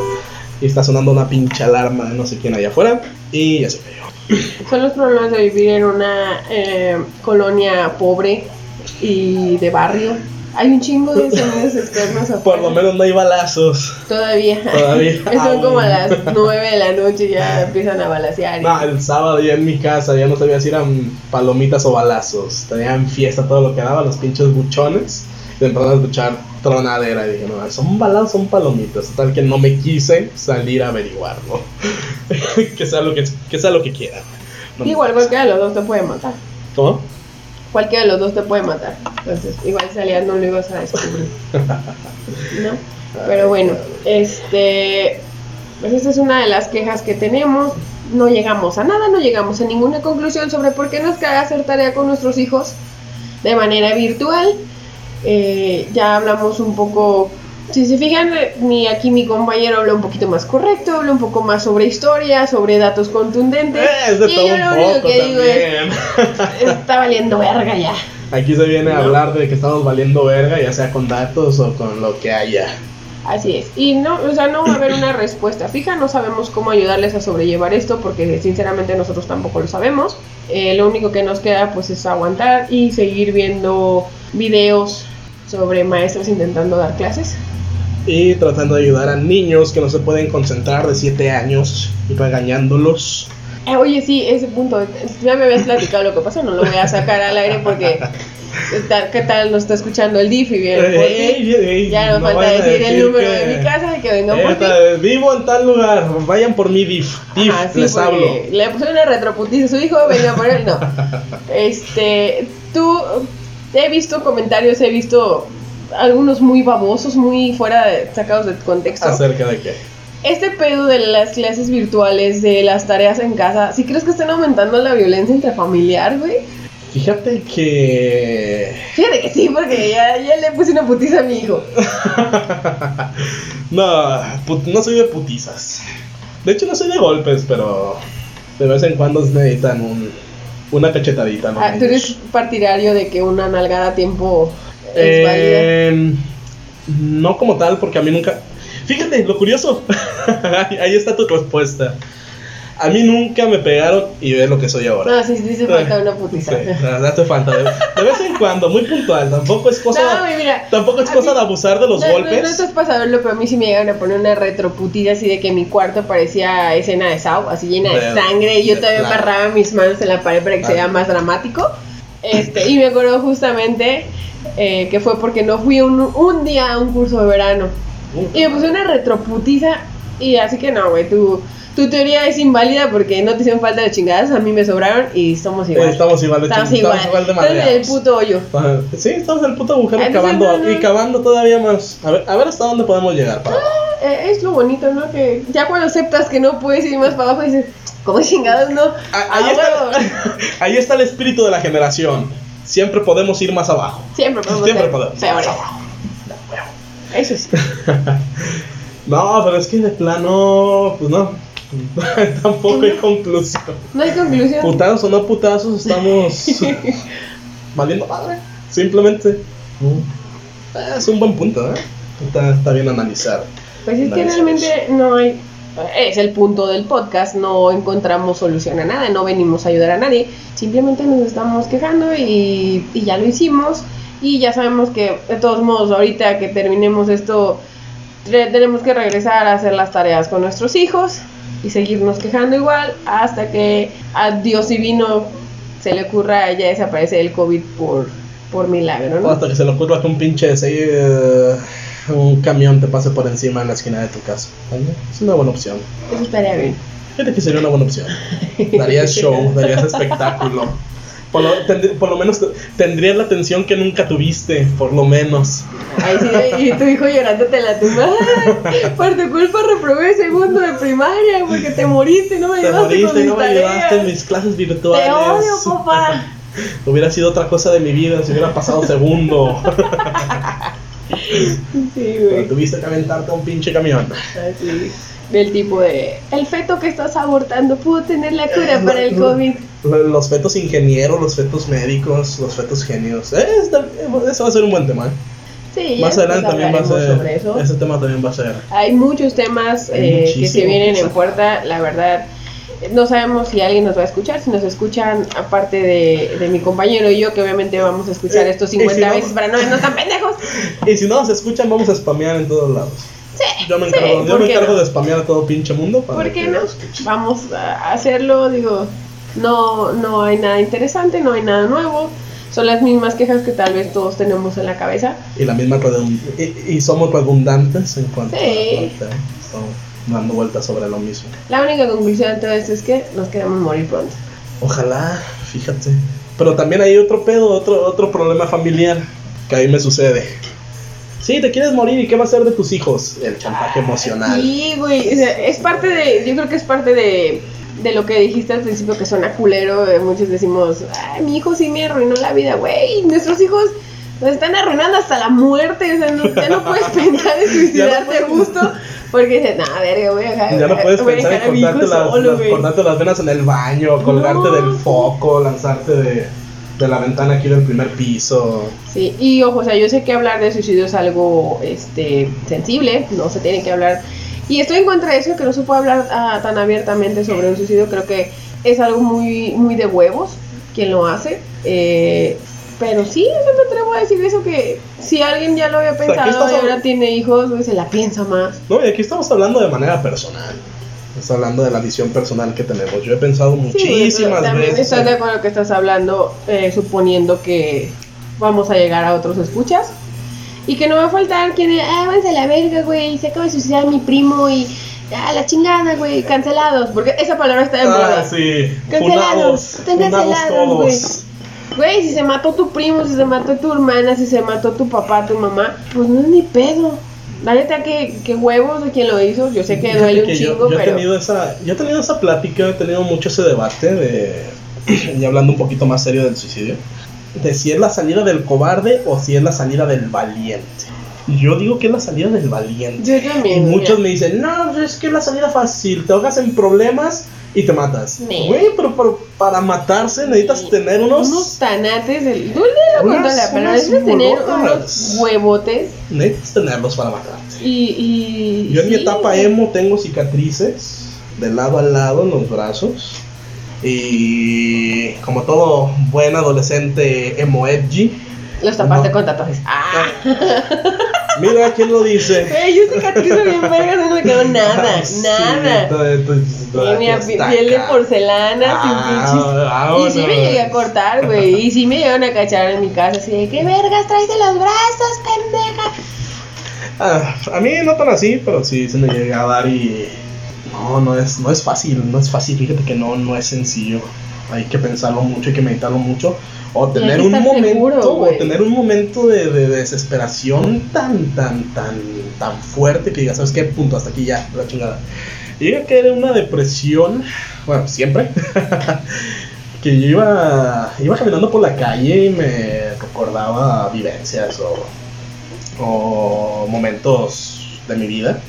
A: Y está sonando una pinche alarma no sé quién allá afuera. Y ya se cayó.
B: Son los problemas de vivir en una eh, colonia pobre y de barrio. Hay un chingo de sonidos externos
A: Por lo
B: afuera.
A: menos no hay balazos.
B: Todavía.
A: Todavía.
B: Son como a las 9 de la noche ya empiezan a balasear. y-
A: No, el sábado ya en mi casa ya no sabía si eran palomitas o balazos. Tenían fiesta todo lo que daba, los pinches buchones. Y empezaron a escuchar tronadera. Y dije, no, son balazos, son palomitas. Tal que no me quise salir a averiguarlo. que, sea lo que, que sea lo que quiera. No
B: Igual cualquiera de los dos te puede matar.
A: ¿Cómo?
B: Cualquiera de los dos te puede matar. Entonces, igual salías no lo ibas a descubrir. ¿No? Pero bueno, este. Pues esta es una de las quejas que tenemos. No llegamos a nada, no llegamos a ninguna conclusión sobre por qué nos caga hacer tarea con nuestros hijos de manera virtual. Eh, ya hablamos un poco. Si se fijan, mi, aquí mi compañero habla un poquito más correcto, habla un poco más sobre historia, sobre datos contundentes.
A: Eh, es de
B: y
A: todo
B: yo
A: un
B: lo único
A: poco
B: que digo es,
A: también.
B: está valiendo verga ya.
A: Aquí se viene a
B: No.
A: hablar de que estamos valiendo verga, ya sea con datos o con lo que haya.
B: Así es. Y no, o sea, no va a haber una respuesta fija, no sabemos cómo ayudarles a sobrellevar esto porque sinceramente nosotros tampoco lo sabemos. Eh, lo único que nos queda pues es aguantar y seguir viendo videos sobre maestros intentando dar clases.
A: Y tratando de ayudar a niños que no se pueden concentrar de 7 años y regañándolos.
B: Eh, oye, sí, ese punto, ya me habías platicado lo que pasó, no lo voy a sacar al aire porque ¿qué tal nos está escuchando el DIF y bien?
A: Ey, ey,
B: Ya nos
A: no
B: falta decir el número
A: que-
B: de mi casa y que vengan por ti.
A: vivo en tal lugar, vayan por mi DIF. DIF,
B: Ajá, sí,
A: les hablo.
B: Le puse una retroputiza a su hijo, venía por él, no. Este, tú, he visto comentarios, he visto algunos muy babosos, muy fuera de, sacados de contexto.
A: ¿Acerca de qué?
B: Este pedo de las clases virtuales, de las tareas en casa, ¿sí crees que están aumentando la violencia intrafamiliar, güey?
A: Fíjate que.
B: Fíjate que sí, porque ya, ya le puse una putiza a mi hijo.
A: no, put- no soy de putizas. De hecho, no soy de golpes, pero de vez en cuando necesitan un, una cachetadita. ¿no?
B: Ah, ¿Tú eres partidario de que una nalgada a tiempo?
A: Eh, no como tal, porque a mí nunca. Fíjate, lo curioso. Ahí está tu respuesta. A mí nunca me pegaron y ve lo que soy ahora.
B: No, sí, sí, se falta una putiza.
A: Sí, te falta. De, de vez en cuando, muy puntual. Tampoco es cosa.
B: No, güey, mira,
A: tampoco es cosa
B: mí-
A: de abusar de los
B: no,
A: golpes.
B: No, no estás para saberlo, pero a mí sí me llegan a poner una retroputida así de que mi cuarto parecía escena de Saw, así llena de
A: De-
B: sangre y yo
A: de
B: todavía
A: plano.
B: amarraba mis manos en la pared para que se vea
A: Claro.
B: más dramático. Este, y me acuerdo justamente eh, que fue porque no fui un, un día a un curso de verano. Y me puse una retroputiza y así que no, güey, tu, tu teoría es inválida porque no te hicieron falta de chingadas, a mí me sobraron y somos igual.
A: Eh, estamos igual de
B: Estamos igual.
A: estamos igual de
B: Estamos en el
A: madreados.
B: puto hoyo.
A: Ajá. Sí, estamos en el puto agujero
B: Ah, entonces,
A: cavando
B: no, no.
A: y cavando todavía más. A ver, a ver hasta dónde podemos llegar. para abajo.
B: Eh, es lo bonito, ¿no? Que ya cuando aceptas que no puedes ir más para abajo, dices, ¿cómo chingados no?
A: Ah, Ahí,
B: Ah,
A: está,
B: huevo.
A: ahí está el espíritu de la generación. Siempre podemos ir más abajo.
B: Siempre podemos
A: Siempre podemos.
B: peores. Eso sí.
A: No, pero es que de plano, pues no. Tampoco hay conclusión.
B: No hay conclusión.
A: Putazos o no putazos, estamos valiendo madre. Simplemente. Mm. Es un buen punto, ¿eh? Está, está bien analizar.
B: Pues es que realmente no hay. Es el punto del podcast, no encontramos solución a nada, no venimos a ayudar a nadie, simplemente nos estamos quejando y, y ya lo hicimos y ya sabemos que de todos modos ahorita que terminemos esto tenemos que regresar a hacer las tareas con nuestros hijos y seguirnos quejando igual hasta que a Dios divino se le ocurra ya desaparecer el COVID por, por milagro, ¿no?
A: hasta que se le ocurra que un pinche ese, un camión te pase por encima en la esquina de tu casa. ¿Vale? Es una buena opción.
B: Eso estaría bien.
A: Fíjate que sería una buena opción. Darías show, darías espectáculo. Por lo, por lo menos te- tendrías la atención que nunca tuviste, por lo menos.
B: Ahí sí, y tu hijo llorándote la tumba. "Ay, Por tu culpa reprobé segundo de primaria porque te moriste y no me
A: Te
B: ayudaste
A: moriste
B: con mis
A: no me ayudaste en mis clases virtuales.
B: Te odio, papá.
A: Hubiera sido otra cosa de mi vida si hubiera pasado segundo.
B: Sí,
A: Pero
B: güey.
A: tuviste que aventarte a un pinche camión.
B: Así. Del tipo de, el feto que estás abortando pudo tener la cura para el
A: No.
B: COVID.
A: Los fetos ingenieros, los fetos médicos, los fetos genios. Eh, eso va a ser un buen tema. ¿eh?
B: Sí,
A: Más adelante también va a ser.
B: sobre eso.
A: Ese tema también va a ser.
B: Hay muchos temas
A: Hay
B: eh, que se vienen en puerta, la verdad. No sabemos si alguien nos va a escuchar, si nos escuchan, aparte de, de mi compañero y yo, que obviamente vamos a escuchar
A: Eh,
B: estos
A: y
B: 50
A: si no-
B: veces para no vernos tan pendejos.
A: Y si no nos escuchan, vamos a spamear en todos lados.
B: Sí,
A: Yo me
B: sí,
A: encargo, yo
B: ¿por
A: me encargo
B: no?
A: de spamear a todo pinche mundo. para
B: ¿Por qué no? Vamos a hacerlo, digo, no, no hay nada interesante, no hay nada nuevo. Son las mismas quejas que tal vez todos tenemos en la cabeza.
A: Y la misma y, y somos redundantes en cuanto
B: Sí.
A: a la parte. Dando vueltas sobre lo mismo.
B: La única conclusión de todo esto es que nos queremos morir pronto.
A: Ojalá, fíjate. Pero también hay otro pedo, otro, otro problema familiar que ahí me sucede. Sí, te quieres morir y qué va a ser de tus hijos? El chantaje emocional.
B: Sí, güey, o sea, es parte de, yo creo que es parte de, de lo que dijiste al principio que suena culero, eh, muchos decimos, ay, mi hijo sí me arruinó la vida, güey, nuestros hijos nos están arruinando hasta la muerte, o sea, no, ya no puedes pensar en suicidarte
A: puedes-
B: justo, porque dices, no, verga, voy a dejar,
A: Ya no puedes
B: a
A: pensar en
B: a
A: cortarte las,
B: solo,
A: las-
B: güey".
A: cortarte las venas en el baño, colgarte
B: No.
A: del foco, lanzarte de, de la ventana aquí del primer piso.
B: Sí, y ojo, o sea, yo sé que hablar de suicidio es algo este, sensible, no se tiene que hablar. Y estoy en contra de eso, que no se puede hablar ah, tan abiertamente sobre un suicidio. Creo que es algo muy, muy de huevos quien lo hace. Eh, pero sí, yo me atrevo a decir eso, que si alguien ya lo había pensado
A: estás
B: y ahora tiene hijos, güey, se la piensa más.
A: No, y aquí estamos hablando de manera personal. Estamos hablando de la visión personal que tenemos. Yo he pensado
B: Sí, güey,
A: muchísimas
B: pero también
A: veces.
B: estoy de acuerdo que estás hablando, eh, suponiendo que vamos a llegar a otros escuchas. Y que no va a faltar quien ah, váyanse a la verga, güey, se acaba de suicidar mi primo y ah, la chingada, güey, cancelados. Porque esa palabra está de moda.
A: Ah, sí.
B: Cancelados, están cancelados,
A: todos.
B: Güey, si se mató tu primo, si se mató tu hermana, si se mató tu papá, tu mamá, pues no es ni pedo. La neta, que, que huevos de quien lo hizo. Yo sé que duele un
A: que yo-
B: chingo,
A: yo, he
B: pero.
A: tenido esa, yo he tenido esa plática, he tenido mucho ese debate de y hablando un poquito más serio del suicidio, de si es la salida del cobarde o si es la salida del valiente. Yo digo que es la salida del valiente.
B: Yo
A: Y muchos me dicen, no, pues es que es la salida fácil, te ahogas en problemas y te matas.
B: Nee.
A: Güey, pero, pero para matarse necesitas tener unos...
B: Unos tanates del. Tú le la pero necesitas tener unos huevotes.
A: Necesitas tenerlos para matarte.
B: Y. y
A: Yo en mi etapa emo tengo cicatrices de lado a lado en los brazos. Y como todo buen adolescente emo edgy,
B: Los tapaste
A: No.
B: con tatuajes. ¡Ah!
A: mira quién lo dice.
B: Güey, yo cicatrizo bien verga, no me quedó nada,
A: Sí,
B: nada.
A: está
B: piel de porcelana,
A: Ah,
B: sin pinches.
A: vámonos.
B: Y sí me llegué a cortar, güey. Y sí me llegaron a cachar en mi casa, así de, ¿qué vergas traes de los brazos, pendeja?
A: Ah, a mí no tan así, pero sí se me llega a dar y no, no es, no es fácil, no es fácil, fíjate que no, no es sencillo. Hay que pensarlo mucho, hay que meditarlo mucho. O tener
B: que
A: un momento,
B: seguro,
A: o tener un momento de, de desesperación tan, tan, tan, tan fuerte que digas, ¿sabes qué? Punto, hasta aquí ya, la chingada. Llega a caer en una depresión, bueno, siempre, que yo iba, iba caminando por la calle y me recordaba vivencias o, o momentos de mi vida.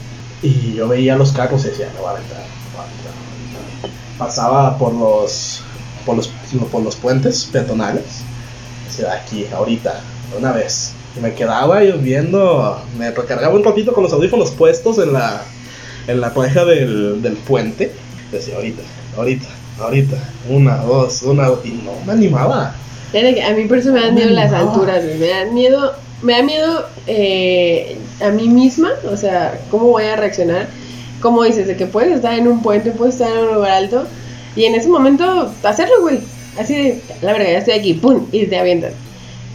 A: Y yo veía los carros y decía, me voy a aventar, me voy a aventar". Pasaba por los, por los, por los puentes peatonales. Decía, aquí, ahorita, una vez. Y me quedaba yo viendo, me recargaba un ratito con los audífonos puestos en la, en la pareja del, del puente. Decía, ahorita, ahorita, ahorita, una, dos, una, dos", y no me animaba.
B: A mí por eso me dan miedo las alturas. Me dan miedo, me da miedo eh, a mí misma, o sea, cómo voy a reaccionar. Como dices, de que puedes estar en un puente, puedes estar en un lugar alto, y en ese momento hacerlo, güey. Así de, la verdad, ya estoy aquí, pum, y te avientas.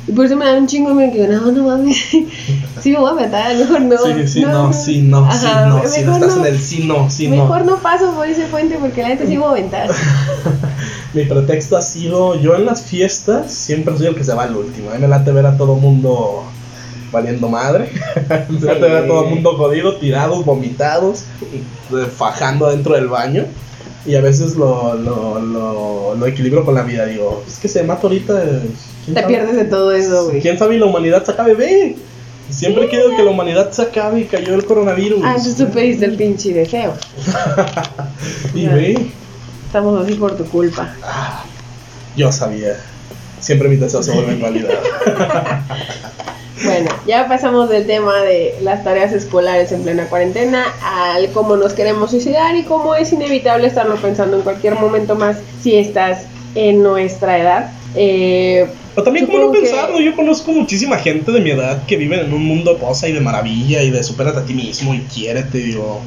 B: Y por eso me da un chingo de miedo que no, no mames. Sí, me voy a matar, mejor no.
A: sí, sí, no, sí, no,
B: Ajá,
A: sí, no, si no
B: mejor
A: estás
B: no.
A: en el sí, no, sí, no.
B: Mejor no paso por ese puente porque la neta sí me voy a aventar.
A: Mi pretexto ha sido, yo en las fiestas siempre soy el que se va al último. A mí me late ver a todo mundo valiendo madre. me late ver a todo mundo jodido, tirados, vomitados, fajando dentro del baño. Y a veces lo, lo, lo, lo equilibro con la vida. Digo, es que se mata ahorita. eh, ¿quién
B: Te
A: sabe?
B: pierdes de todo eso, güey.
A: ¿Quién sabe y la humanidad se acabe? Ve. Siempre
B: Sí, ya.
A: que la humanidad se acabe y cayó el coronavirus.
B: Ah, entonces tú pediste el pinche deseo.
A: y ve.
B: Estamos así por tu culpa.
A: Ah, yo sabía. Siempre mis deseos se vuelven realidad.
B: Bueno, ya pasamos del tema de las tareas escolares en plena cuarentena al cómo nos queremos suicidar y cómo es inevitable estarlo pensando en cualquier momento más si estás en nuestra edad. Eh,
A: Pero también, ¿cómo no
B: Supongo que-
A: pensarlo? Yo conozco muchísima gente de mi edad que vive en un mundo rosa y de maravilla y de supérate a ti mismo y quiérete, digo.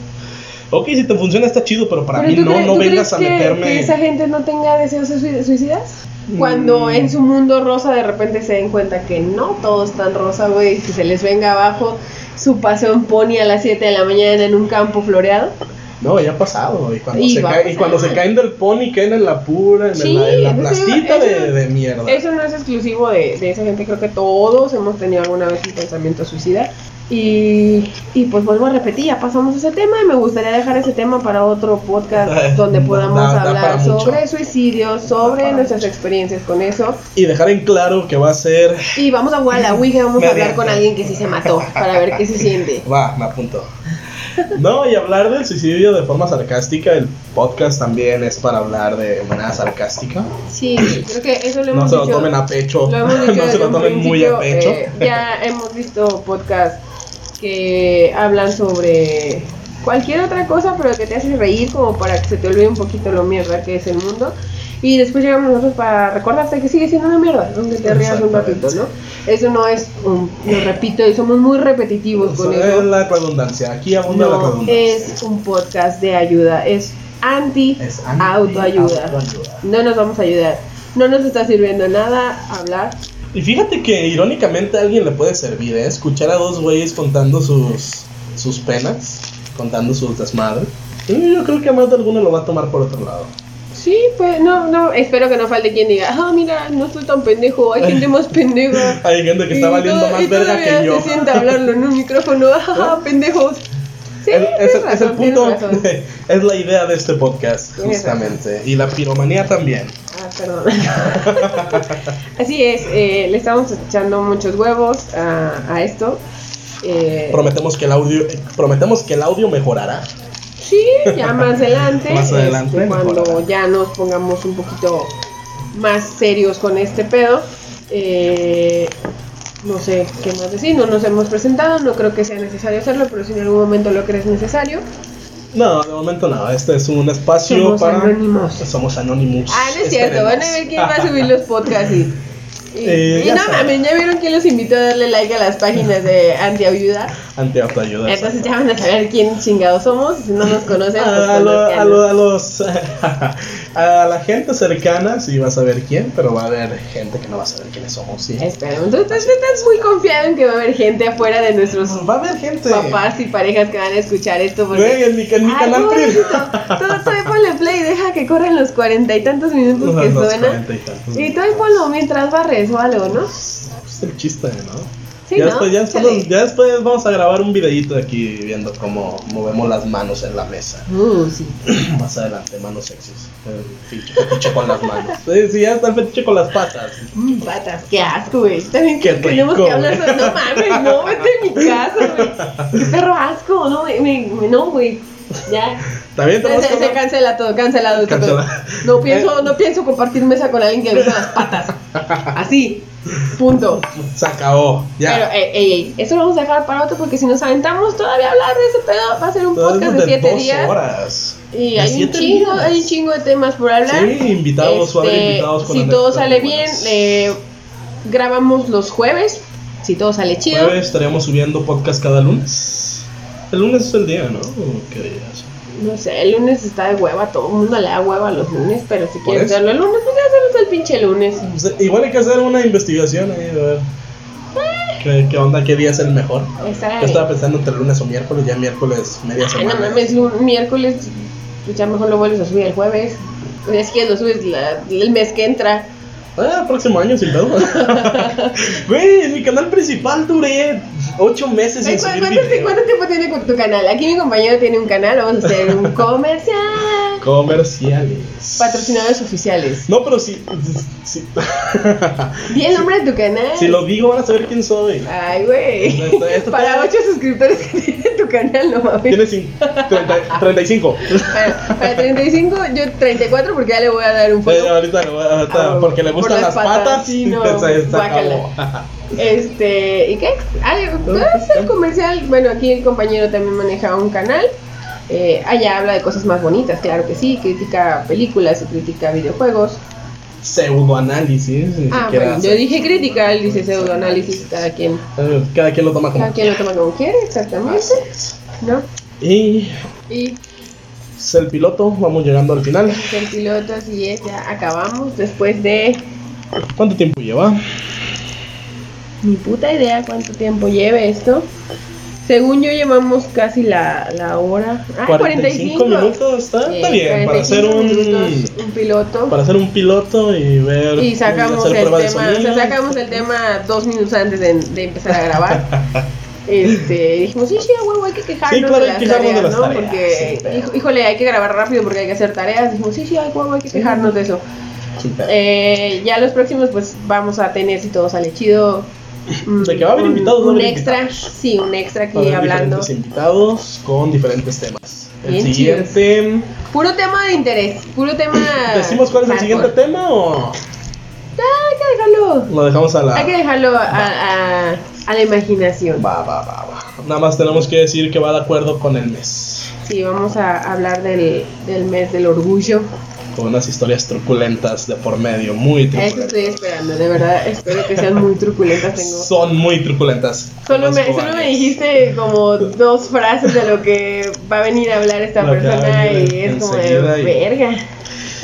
A: Ok, si te funciona está chido, pero para
B: ¿pero
A: mí no, vengas a
B: que-
A: meterme.
B: Que esa gente no tenga deseos de sui- suicidas? Cuando
A: Mm.
B: en su mundo rosa de repente se den cuenta que no todo es tan rosa, güey, que se les venga abajo su paseo en pony a las 7 de la mañana en un campo floreado.
A: No, ya ha pasado. Y cuando,
B: Y
A: se, cae- y cuando se caen del pony, caen en la pura, en,
B: Sí,
A: la, en la
B: entonces,
A: plastita
B: eso-
A: de, de mierda.
B: Eso no es exclusivo de, de esa gente, creo que todos hemos tenido alguna vez un pensamiento suicida. Y, y pues vuelvo a repetir, ya pasamos ese tema y me gustaría dejar ese tema para otro podcast donde
A: da-
B: podamos
A: da
B: hablar sobre suicidio, sobre nuestras experiencias con eso.
A: Y dejar en claro que va a ser.
B: Y vamos a jugar a la Ouija, vamos a hablar con alguien que sí se mató para ver qué se siente.
A: Va, me apunto. No, y hablar del suicidio de forma sarcástica, el podcast también es para hablar de manera sarcástica.
B: Sí, creo que eso lo
A: No
B: hemos
A: se lo
B: dicho.
A: tomen a pecho.
B: Lo hemos dicho
A: no se lo tomen muy a pecho.
B: eh, ya hemos visto podcasts que hablan sobre cualquier otra cosa, pero que te hace reír como para que se te olvide un poquito lo mierda que es el mundo. Y después llegamos nosotros para recordarte que sigue siendo una mierda, donde te rías un ratito, ¿no? Eso no es, un, lo repito, y somos muy repetitivos con
A: Eso es la redundancia. Aquí abunda la
B: No
A: redundancia.
B: es un podcast de ayuda, es anti,
A: Es anti-.
B: No nos vamos a ayudar. No nos está sirviendo nada hablar
A: Y fíjate que irónicamente a alguien le puede servir, ¿eh? Escuchar a dos güeyes contando sus, sus penas, contando sus desmadres. Yo creo que a más de alguno lo va a tomar por otro lado.
B: Sí, pues no, no, espero que no falte quien diga, ah, mira, no estoy tan pendejo, hay gente más pendeja.
A: Hay gente que está valiendo más verga que yo.
B: se sienta a hablarlo en un micrófono, ah, pendejos. Sí,
A: es, es-
B: tienes
A: es el
B: razón,
A: punto,
B: razón.
A: es la idea de este podcast, justamente. Y la piromanía también.
B: Ah, perdón. Así es, eh, le estamos echando muchos huevos a, a esto. Eh,
A: Prometemos que el audio, prometemos que el audio mejorará.
B: Sí, ya más adelante,
A: Más adelante
B: este, cuando
A: mejorará.
B: ya nos pongamos un poquito más serios con este pedo. eh, no sé qué más decir, no nos hemos presentado, no creo que sea necesario hacerlo, pero si en algún momento lo crees necesario.
A: No, de momento no. Este es un espacio
B: Somos
A: para.
B: anónimos.
A: Somos anónimos.
B: Ah, no es cierto, van a ver quién va a subir los podcasts y. Y,
A: Eh,
B: y no mames, ya vieron quién los invitó a darle like a las páginas de antiayuda.
A: Anti-autoayuda.
B: Entonces ya van a saber quién chingados somos. Si no nos conocen, pues
A: a, lo- a, lo- a los a la gente cercana sí va a saber quién, pero va a haber gente que no va a saber quiénes somos, sí.
B: Entonces tú estás muy confiado en que va a haber gente afuera de nuestros
A: Va a haber gente.
B: papás y parejas que van a escuchar esto. Porque...
A: Güey, en mi, en mi
B: Ay,
A: canal privado.
B: Todo, todavía ponle play, deja que corran los cuarenta y tantos minutos que
A: Los
B: suena.
A: 40 y.
B: Y todavía ponlo mientras barres o algo, ¿no?
A: Es el chiste, ¿no?
B: Sí,
A: ya,
B: ¿no?
A: después, ya, después, ya después vamos a grabar un videito aquí viendo cómo movemos las manos en la mesa.
B: Uh, sí.
A: Más adelante, manos sexys. Fetiche, fetiche con las manos. Sí, sí, ya está el fetiche con las patas.
B: Mm, patas, qué asco, güey. También
A: Qué
B: que tenemos
A: rico,
B: que hablar
A: güey.
B: sobre. No mames, no, vete en mi casa, güey. Qué perro asco, no, me- no, güey. Ya.
A: También
B: Se, se- se cancela todo, cancelado.
A: Cancela.
B: No pienso, no pienso compartir mesa con alguien que le las patas. Así. Punto.
A: Se acabó. Ya.
B: Pero, ey, ey, ey, eso lo vamos a dejar para otro porque si nos aventamos todavía a hablar de ese pedo, va a ser un
A: Todo
B: podcast de 7
A: dos
B: días.
A: horas.
B: Y
A: De
B: hay un chingo,
A: días.
B: hay un chingo de temas por hablar.
A: Sí, invitados, va a haber
B: Este,
A: invitados con
B: Si todo sale bien, eh, grabamos los jueves. Si todo sale chido.
A: Jueves estaríamos subiendo podcast cada lunes. El lunes es el día, ¿no? ¿O ¿Qué días?
B: No sé, el lunes está de hueva, todo el mundo le da hueva los lunes, pero si quieres hacerlo el lunes, pues ya hacemos el pinche lunes.
A: Pues, igual hay que hacer una investigación ahí, a ver. ¿Qué, qué onda? ¿Qué día es el mejor? Yo estaba pensando entre lunes o miércoles, ya miércoles, media
B: Ay, no
A: semana.
B: mames, miércoles, pues ya mejor lo vuelves a subir el jueves. Si quieres lo subes la- el mes que entra.
A: Ah, próximo año sin pedo. Güey, en mi canal principal duré 8 meses sin
B: ¿cu-
A: subir
B: ¿Cuánto,
A: video.
B: cuánto tiempo tiene con tu canal? Aquí mi compañero tiene un canal, vamos a hacer un comercial.
A: Comerciales.
B: Patrocinadores oficiales.
A: No, pero sí. sí.
B: Di el nombre de tu canal.
A: si lo digo, van a saber quién soy.
B: Ay, güey. Para 8 suscriptores que tiene tu canal, no mames.
A: Tiene cin- 30 35.
B: Para, para 35, yo 34 porque ya le voy a dar un follow.
A: ahorita, ahorita,
B: Ah,
A: porque le gustan
B: las patas. sí, no, Este, ¿y qué? Ah, es el comercial. Bueno, aquí el compañero también maneja un canal. Eh, allá habla de cosas más bonitas, claro que sí. Critica películas y critica videojuegos.
A: Pseudoanálisis.
B: Ah, bueno, yo dije crítica, él dice pseudoanálisis, cada quien,
A: Eh, Cada quien lo toma como
B: cada quien lo toma como quiere, exactamente,
A: es.
B: ¿no?
A: Y
B: Y
A: es el piloto, vamos llegando al final.
B: el piloto, así es, ya acabamos después de
A: ¿Cuánto tiempo lleva?
B: Ni puta idea cuánto tiempo lleve esto. Según yo llevamos casi la, la hora. Ah,
A: 45 minutos, está,
B: Sí,
A: está bien para hacer
B: 45
A: un
B: un piloto.
A: para hacer un piloto y ver
B: y sacamos el tema, o sea, sacamos el tema dos minutos antes de, de empezar a grabar. Este, dijimos, sí, sí, a huevo, hay que quejarnos
A: Sí, claro,
B: de
A: hay
B: las
A: que
B: tareas,
A: de las
B: ¿no?
A: tareas,
B: Porque,
A: sí, pero-
B: hijo- híjole, hay que grabar rápido porque hay que hacer tareas. Dijimos, sí, sí, a huevo, hay que quejarnos de eso. Eh, ya los próximos, pues vamos a tener, si todo sale chido. Mm,
A: De que va a haber
B: un-
A: invitados,
B: Un extra,
A: invitados.
B: sí, un extra
A: Va a
B: aquí
A: haber
B: hablando.
A: diferentes invitados con diferentes temas. El
B: Bien
A: siguiente
B: Puro tema de interés, puro tema.
A: ¿Decimos cuál es el siguiente tema o
B: Ya, hay que dejarlo.
A: lo dejamos a la
B: Hay que dejarlo a, a, a la imaginación.
A: Va, va, va, va. Nada más tenemos que decir que va de acuerdo con el mes.
B: Sí, vamos a hablar del, del mes del orgullo.
A: Con unas historias truculentas de por medio, muy
B: A eso
A: truculentas.
B: estoy esperando, de verdad. Espero que sean muy truculentas. Tengo.
A: Son muy truculentas.
B: Solo me, solo me dijiste como dos frases de lo que va a venir a hablar esta
A: Lo
B: persona y es como de
A: y-
B: verga.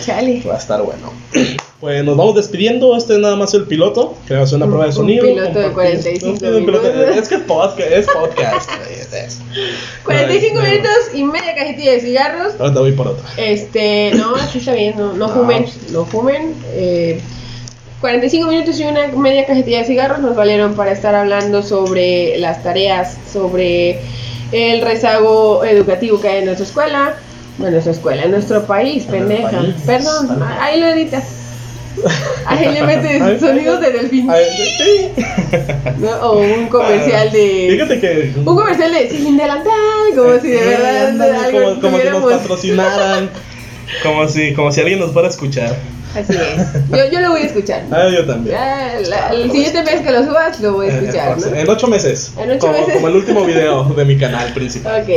B: Chale.
A: Va a estar bueno. Pues nos vamos despidiendo. Este es nada más el piloto. Que va a ser una
B: Un-
A: prueba de
B: un
A: sonido.
B: piloto de
A: compartir-
B: 45
A: un piloto-
B: minutos.
A: Es que es podcast. Es podcast. güey, es eso.
B: 45
A: Ay,
B: minutos y media cajetilla de cigarros.
A: Ahorita voy por otra.
B: Este, no, así está bien, no, no
A: No,
B: fumen,
A: pues-
B: no fumen. Eh, 45 minutos y una media cajetilla de cigarros nos valieron para estar hablando sobre las tareas, sobre el rezago educativo que hay en nuestra escuela, bueno, en nuestra escuela, en nuestro país,
A: En
B: pendeja.
A: país.
B: Perdón, ahí lo editas. Ahí le metes sonidos de delfín. ¿no? O un comercial de.
A: Fíjate que.
B: Un comercial de sin delantal, como si de verdad
A: ándale,
B: algo
A: como, como si nos patrocinaran. Como si, como si alguien nos fuera a escuchar.
B: Así es. Yo, yo lo voy a escuchar.
A: Ah, yo también.
B: Ya, la- el siguiente mes que lo subas lo voy a
A: Eh,
B: escuchar,
A: en,
B: ¿no?
A: en ocho meses.
B: En ocho
A: como,
B: meses.
A: como el último video de mi canal principal.
B: Ok,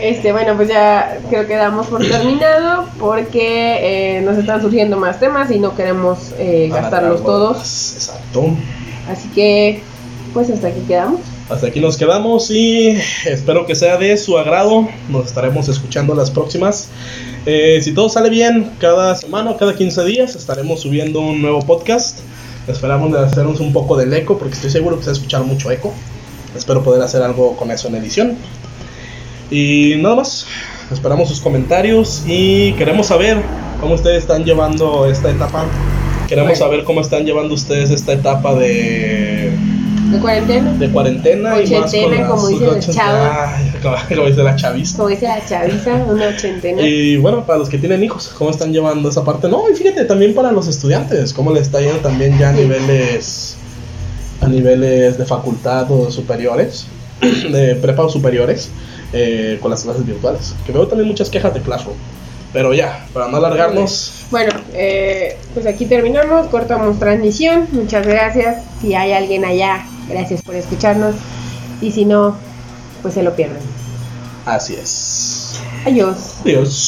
B: este, bueno, pues ya creo que damos por terminado porque eh, nos están surgiendo más temas y no queremos eh, gastarlos todos.
A: Exacto.
B: Así que, pues hasta aquí quedamos.
A: Hasta aquí nos quedamos y espero que sea de su agrado. Nos estaremos escuchando las próximas. Eh, si todo sale bien, cada semana o cada 15 días estaremos subiendo un nuevo podcast. Esperamos de hacernos un poco del eco porque estoy seguro que se va a escuchar mucho eco. Espero poder hacer algo con eso en edición. Y nada más. Esperamos sus comentarios y queremos saber cómo ustedes están llevando esta etapa. Queremos
B: Bueno.
A: saber cómo están llevando ustedes esta etapa de
B: ¿De cuarentena?
A: de cuarentena y más con las-
B: como dice la.
A: Ay, como, dice la chavista.
B: Como dice la chaviza, una ochentena.
A: Y bueno, para los que tienen hijos, ¿cómo están llevando esa parte? No, y fíjate, también para los estudiantes, ¿cómo les está yendo también ya a niveles a niveles de facultad o superiores, de prepa superiores, eh, con las clases virtuales? Que veo también muchas quejas de Classroom. Pero ya, para no alargarnos,
B: Bueno, eh, pues aquí terminamos, cortamos transmisión. Muchas gracias. Si hay alguien allá, gracias por escucharnos. Y si no, pues se lo pierden.
A: así es.
B: Adiós.
A: Adiós.